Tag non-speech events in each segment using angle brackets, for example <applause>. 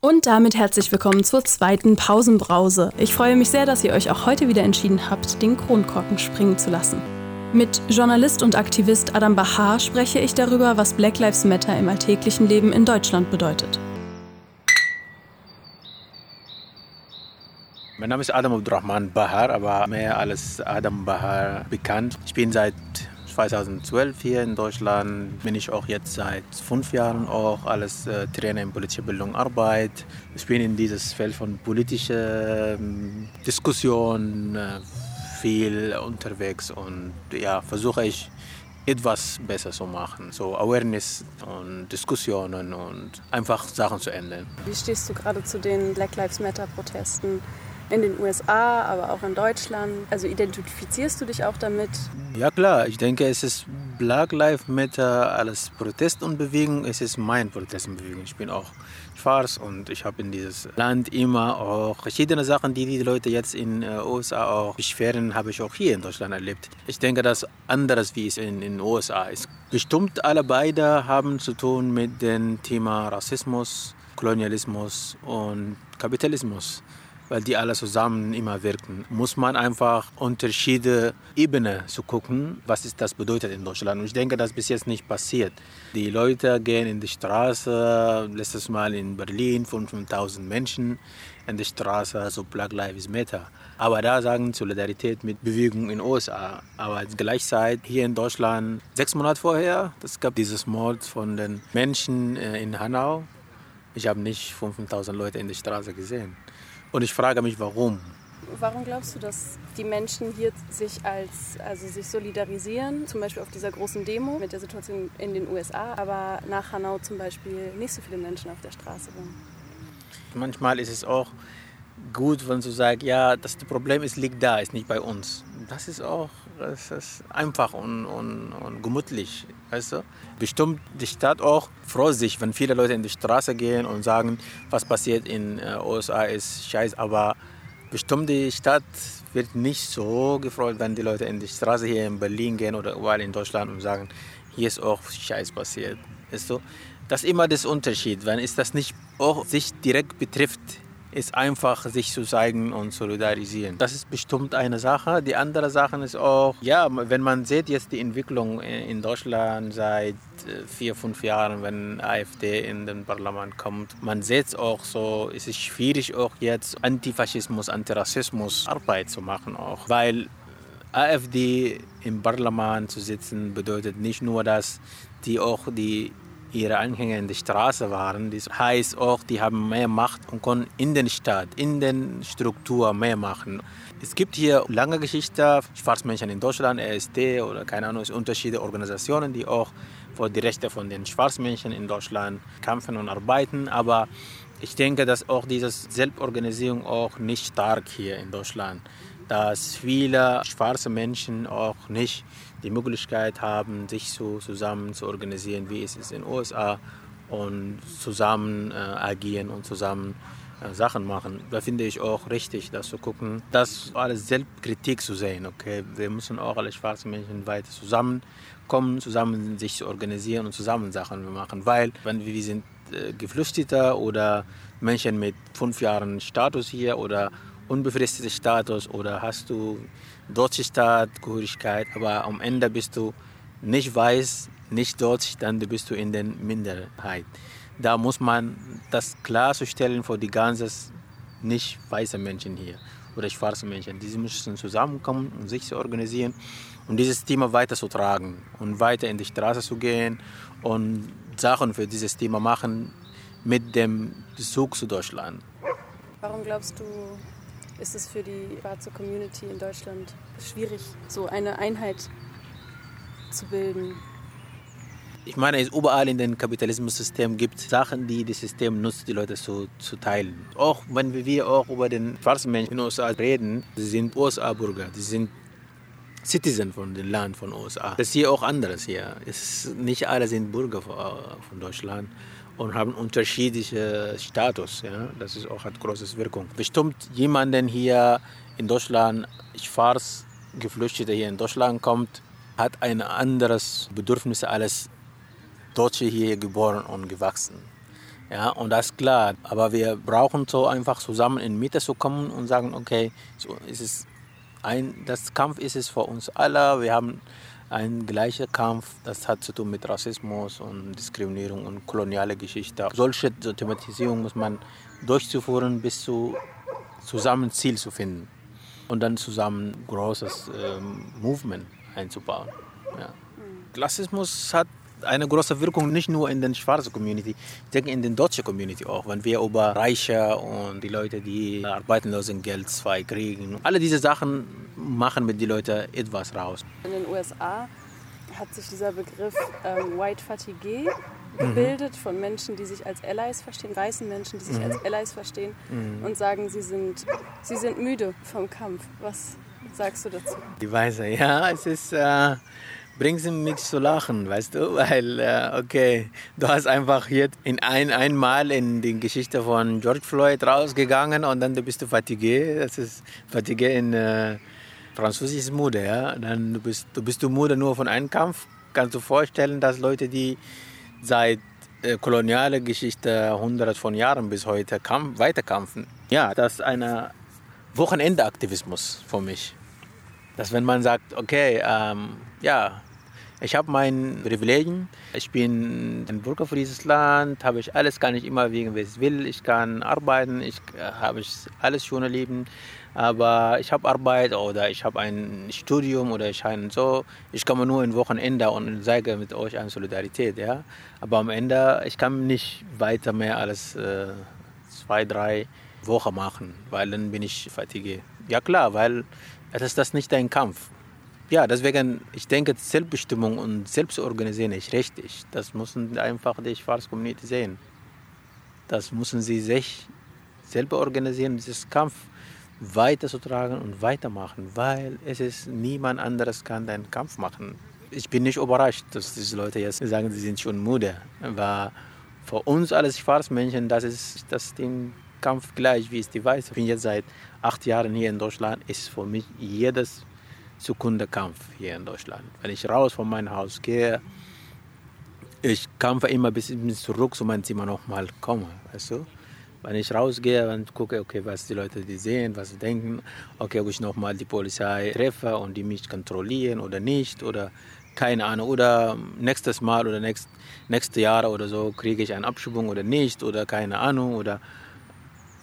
Und damit herzlich willkommen zur zweiten Pausenbrause. Ich freue mich sehr, dass ihr euch auch heute wieder entschieden habt, den Kronkorken springen zu lassen. Mit Journalist und Aktivist Adam Bahar spreche ich darüber, was Black Lives Matter im alltäglichen Leben in Deutschland bedeutet. Mein Name ist Adam Abdurrahman Bahar, aber mehr als Adam Bahar bekannt. Ich bin seit 2012 hier in Deutschland, bin ich auch jetzt seit fünf Jahren auch als äh, Trainer in politischer Bildung Arbeit. Ich bin in dieses Feld von politischer äh, Diskussion äh, viel unterwegs und ja, versuche ich etwas besser zu machen. So Awareness und Diskussionen und einfach Sachen zu ändern. Wie stehst du gerade zu den Black Lives Matter Protesten? In den USA, aber auch in Deutschland. Also identifizierst du dich auch damit? Ja klar, ich denke, es ist Black Lives Matter als Protest und Bewegung, es ist mein Protest und Bewegung. Ich bin auch schwarz und ich habe in dieses Land immer auch verschiedene Sachen, die die Leute jetzt in den äh, USA auch beschweren, habe ich auch hier in Deutschland erlebt. Ich denke, das anderes wie es in den USA ist. Bestimmt alle beide haben zu tun mit dem Thema Rassismus, Kolonialismus und Kapitalismus weil die alle zusammen immer wirken. Muss man einfach Unterschiede Ebene zu gucken, was ist das bedeutet in Deutschland. Und ich denke, das ist bis jetzt nicht passiert. Die Leute gehen in die Straße, letztes Mal in Berlin 5.000 Menschen in die Straße, so Black Lives Matter. Aber da sagen Solidarität mit Bewegung in den USA. Aber gleichzeitig hier in Deutschland, sechs Monate vorher, es gab dieses Mord von den Menschen äh, in Hanau. Ich habe nicht 5.000 Leute in der Straße gesehen. Und ich frage mich, warum. Warum glaubst du, dass die Menschen hier sich als also sich solidarisieren, zum Beispiel auf dieser großen Demo mit der Situation in den USA, aber nach Hanau zum Beispiel nicht so viele Menschen auf der Straße waren? Manchmal ist es auch gut, wenn du sagst, ja, das Problem ist, liegt da, ist nicht bei uns. Das ist auch das ist einfach und, und, und gemütlich, weißt du. Bestimmt die Stadt auch freut sich, wenn viele Leute in die Straße gehen und sagen, was passiert in den äh, USA ist scheiße, aber bestimmt die Stadt wird nicht so gefreut, wenn die Leute in die Straße hier in Berlin gehen oder überall in Deutschland und sagen, hier ist auch Scheiß passiert, weißt du. Das ist immer das Unterschied, wenn es das nicht auch sich direkt betrifft, ist einfach, sich zu zeigen und solidarisieren. Das ist bestimmt eine Sache. Die andere Sache ist auch, ja, wenn man sieht jetzt die Entwicklung in Deutschland seit äh, vier, fünf Jahren, wenn AfD in den Parlament kommt, man sieht auch so, es ist schwierig auch jetzt Antifaschismus, Antirassismus Arbeit zu machen auch, weil AfD im Parlament zu sitzen bedeutet nicht nur, dass die auch die ihre Anhänger in der Straße waren. Das heißt auch, die haben mehr Macht und können in den Staat, in den Struktur mehr machen. Es gibt hier lange Geschichte, Schwarzmenschen in Deutschland, RSD oder keine Ahnung, unterschiedliche Organisationen, die auch für die Rechte von den Schwarzmenschen in Deutschland kämpfen und arbeiten. Aber ich denke, dass auch diese Selbstorganisierung auch nicht stark hier in Deutschland, dass viele schwarze Menschen auch nicht die Möglichkeit haben, sich so zusammen zu organisieren, wie es ist in den USA und zusammen äh, agieren und zusammen äh, Sachen machen. Da finde ich auch richtig, das zu gucken, das alles Selbstkritik zu sehen. Okay, wir müssen auch alle schwarzen Menschen weiter zusammenkommen, zusammen sich zu organisieren und zusammen Sachen machen, weil wenn wir sind äh, Geflüchtete oder Menschen mit fünf Jahren Status hier oder unbefristeter Status oder hast du deutsche Staatsgehörigkeit, aber am Ende bist du nicht weiß, nicht deutsch, dann bist du in der Minderheit. Da muss man das klarzustellen für die ganzen nicht weißen Menschen hier oder schwarze Menschen. Diese müssen zusammenkommen und sich zu organisieren und dieses Thema weiterzutragen und weiter in die Straße zu gehen und Sachen für dieses Thema machen mit dem Bezug zu Deutschland. Warum glaubst du, ist es für die schwarze Community in Deutschland schwierig, so eine Einheit zu bilden. Ich meine, es überall in dem Kapitalismus-System gibt Sachen, die das System nutzt, die Leute zu, zu teilen. Auch wenn wir auch über den schwarzen Menschen in den USA reden, sie sind USA-Bürger, sie sind Citizen von dem Land von USA. Das ist hier auch anders hier. Es, nicht alle sind Bürger von Deutschland und haben unterschiedliche Status. Ja? Das ist auch hat große Wirkung. Bestimmt jemanden hier in Deutschland, schwarz Geflüchtete hier in Deutschland kommt, hat ein anderes Bedürfnis als Deutsche hier geboren und gewachsen. Ja, und das ist klar. Aber wir brauchen so einfach zusammen in Mitte zu kommen und sagen, okay, so ist es ein, das Kampf ist es für uns alle. Wir haben einen gleichen Kampf. Das hat zu tun mit Rassismus und Diskriminierung und koloniale Geschichte. Solche Thematisierung muss man durchzuführen, bis zu zusammen Ziel zu finden und dann zusammen ein großes ähm, Movement einzubauen. Ja. Klassismus hat eine große Wirkung nicht nur in der schwarzen Community, ich denke in der deutschen Community auch, wenn wir über Reiche und die Leute, die Arbeitslosengeld zwei kriegen, alle diese Sachen machen mit den Leuten etwas raus. In den USA hat sich dieser Begriff ähm, White Fatigue gebildet mhm. von Menschen, die sich als Allies verstehen, weißen Menschen, die sich mhm. als Allies verstehen mhm. und sagen, sie sind, sie sind müde vom Kampf. Was sagst du dazu? Die Weiße, ja, es ist... Äh bringt sie mich zu lachen, weißt du? <laughs> Weil, äh, okay, du hast einfach jetzt in ein, einmal in die Geschichte von George Floyd rausgegangen und dann bist du fatigué. Das ist fatigué in äh, Französisch ist müde, ja. Dann du bist du bist du nur von einem Kampf. Kannst du vorstellen, dass Leute, die seit äh, koloniale Geschichte hundert von Jahren bis heute kampf, weiterkämpfen. Ja, das ist ein Wochenende-Aktivismus für mich. Dass wenn man sagt, okay, ähm, ja, ich habe meine Privilegien. Ich bin ein Bürger für dieses Land, habe ich alles, kann ich immer wegen, wie ich will. Ich kann arbeiten, ich äh, habe alles schon erleben. Aber ich habe Arbeit oder ich habe ein Studium oder ich habe so. Ich komme nur ein Wochenende und zeige mit euch eine Solidarität. Ja? Aber am Ende, ich kann nicht weiter mehr als äh, zwei, drei Wochen machen, weil dann bin ich fatigue. Ja klar, weil es ist das nicht dein Kampf. Ja, deswegen, ich denke, Selbstbestimmung und Selbstorganisieren ist richtig. Das müssen einfach die schwarze Community sehen. Das müssen sie sich selber organisieren, dieses Kampf weiterzutragen und weitermachen, weil es ist niemand anderes kann den Kampf machen. Ich bin nicht überrascht, dass diese Leute jetzt sagen, sie sind schon müde. Aber für uns als Schwarzmenschen, das ist das den Kampf gleich wie es die Weiße. Ich bin jetzt seit acht Jahren hier in Deutschland, ist für mich jedes Sekunde Kampf hier in Deutschland. Wenn ich raus von meinem Haus gehe, ich kämpfe immer bis ich zurück zu meinem Zimmer nochmal komme, weißt du? Wenn ich rausgehe und gucke, okay, was die Leute die sehen, was sie denken, okay, ob ich nochmal die Polizei treffe und die mich kontrollieren oder nicht oder keine Ahnung. Oder nächstes Mal oder nächst, nächste Jahre oder so kriege ich eine Abschubung oder nicht oder keine Ahnung oder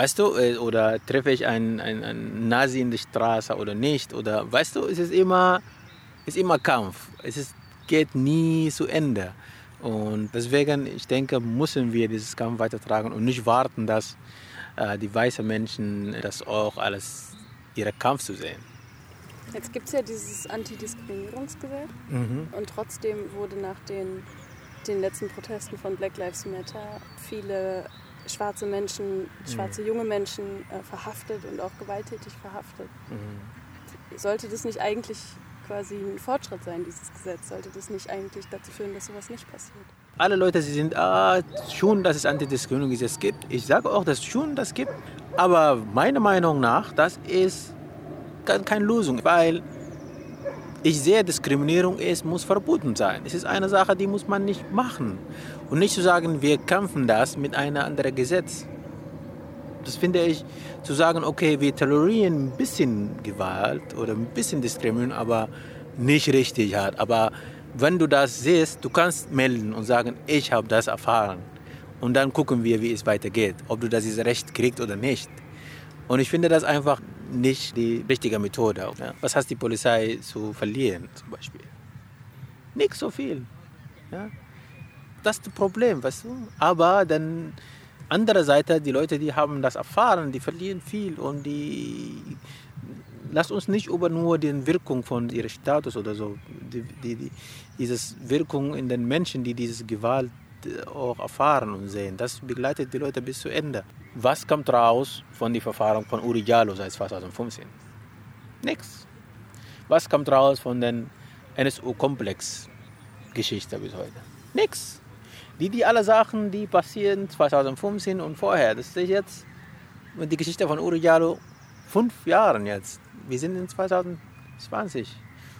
Weißt du, äh, oder treffe ich einen, einen, einen, Nazi in der Straße oder nicht? Oder weißt du, es ist immer, es ist immer Kampf. Es ist, geht nie zu Ende. Und deswegen, ich denke, müssen wir dieses Kampf weitertragen und nicht warten, dass äh, die weißen Menschen das auch alles ihren Kampf zu sehen. Jetzt gibt es ja dieses Antidiskriminierungsgesetz mhm. und trotzdem wurde nach den, den letzten Protesten von Black Lives Matter viele schwarze Menschen, schwarze mhm. junge Menschen äh, verhaftet und auch gewalttätig verhaftet. Mhm. Sollte das nicht eigentlich quasi ein Fortschritt sein, dieses Gesetz? Sollte das nicht eigentlich dazu führen, dass sowas nicht passiert? Alle Leute, sie sind ah, schon, dass es Antidiskriminierungsgesetz gibt. Ich sage auch, dass es schon das gibt. Aber meiner Meinung nach, das ist keine Lösung, weil ich sehe, Diskriminierung ist, muss verboten sein. Es ist eine Sache, die muss man nicht machen. Und nicht zu sagen, wir kämpfen das mit einem anderen Gesetz. Das finde ich, zu sagen, okay, wir tolerieren ein bisschen Gewalt oder ein bisschen Diskriminierung, aber nicht richtig hart. Aber wenn du das siehst, du kannst melden und sagen, ich habe das erfahren. Und dann gucken wir, wie es weitergeht, ob du das Recht kriegst oder nicht. Und ich finde das einfach nicht die richtige Methode. Ja. Was hat die Polizei zu verlieren zum Beispiel? Nicht so viel. Ja. Das ist das Problem, weißt du? Aber dann andere Seite, die Leute, die haben das erfahren, die verlieren viel und die lass uns nicht über nur die Wirkung von ihrem Status oder so, die, die, die, dieses Wirkung in den Menschen, die diese Gewalt auch erfahren und sehen. Das begleitet die Leute bis zu Ende. Was kommt raus von der Verfahren von Uri Jallo seit 2015? Nichts. Was kommt raus von der NSU-Komplex-Geschichte bis heute? Nichts. Die, die alle Sachen, die passieren 2015 und vorher, das ist jetzt die Geschichte von Uri Jallo fünf Jahren jetzt. Wir sind in 2020.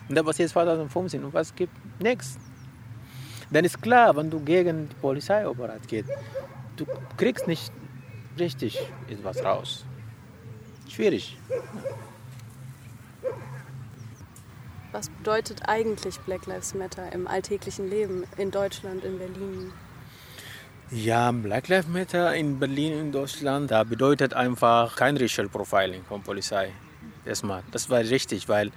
Und da passiert 2015 und was gibt? Nichts. Dann ist klar, wenn du gegen die Polizeiapparat gehst, du kriegst nicht richtig etwas raus. Schwierig. Was bedeutet eigentlich Black Lives Matter im alltäglichen Leben in Deutschland, in Berlin? Ja, Black Lives Matter in Berlin, in Deutschland, da bedeutet einfach kein Racial Profiling von Polizei. Erstmal, das war richtig, weil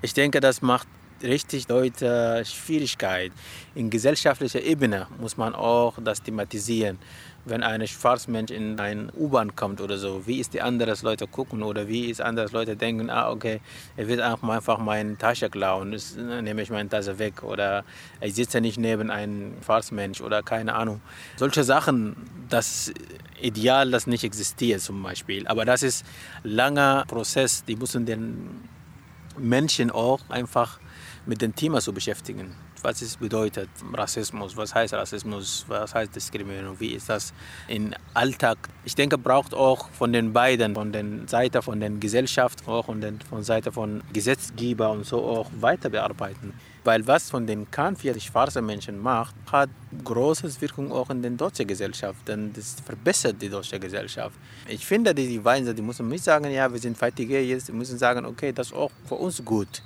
ich denke, das macht richtig Leute Schwierigkeit. In gesellschaftlicher Ebene muss man auch das thematisieren wenn ein Schwarzmensch in ein U-Bahn kommt oder so, wie ist die anderen Leute gucken oder wie ist andere Leute denken, ah okay, er wird einfach meine Tasche klauen, das nehme ich meine Tasche weg oder ich sitze nicht neben einem Schwarzmensch oder keine Ahnung. Solche Sachen, das Ideal, das nicht existiert zum Beispiel, aber das ist ein langer Prozess, die müssen den Menschen auch einfach mit dem Thema zu beschäftigen was es bedeutet, Rassismus, was heißt Rassismus, was heißt Diskriminierung, wie ist das im Alltag. Ich denke, braucht auch von den beiden, von der Seite von der Gesellschaft auch und von der Seite von Gesetzgeber und so auch weiter bearbeiten. Weil was von den Kahn für die schwarzen Menschen macht, hat große Wirkung auch in der deutschen Gesellschaft, denn das verbessert die deutsche Gesellschaft. Ich finde, die Weise, die müssen nicht sagen, ja, wir sind Fertige jetzt, müssen sagen, okay, das ist auch für uns gut.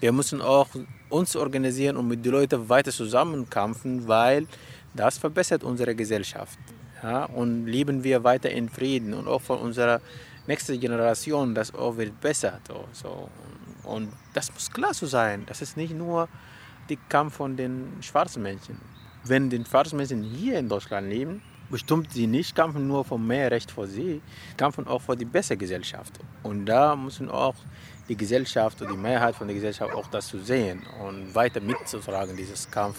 Wir müssen auch uns organisieren und mit den Leuten weiter zusammenkämpfen, weil das verbessert unsere Gesellschaft. Ja? Und leben wir weiter in Frieden und auch von unserer nächsten Generation, das auch wird besser. So. Und das muss klar so sein. Das ist nicht nur der Kampf von den schwarzen Menschen. Wenn die schwarzen Menschen hier in Deutschland leben, bestimmt sie nicht kämpfen nur für mehr Recht für sie, kämpfen auch für die bessere Gesellschaft. Und da müssen auch die Gesellschaft und die Mehrheit von der Gesellschaft auch das zu sehen und weiter mitzutragen, dieses Kampf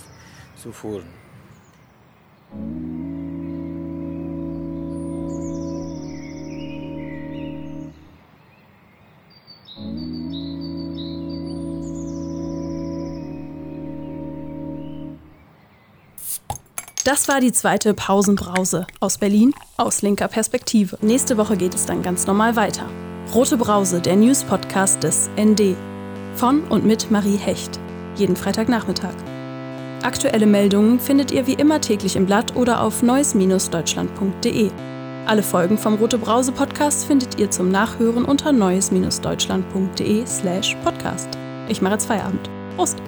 zu führen. Das war die zweite Pausenbrause aus Berlin aus linker Perspektive. Nächste Woche geht es dann ganz normal weiter. Rote Brause, der News-Podcast des ND. Von und mit Marie Hecht. Jeden Freitagnachmittag. Aktuelle Meldungen findet ihr wie immer täglich im Blatt oder auf neues-deutschland.de. Alle Folgen vom Rote Brause Podcast findet ihr zum Nachhören unter neues-deutschland.de slash podcast. Ich mache jetzt Feierabend. Prost!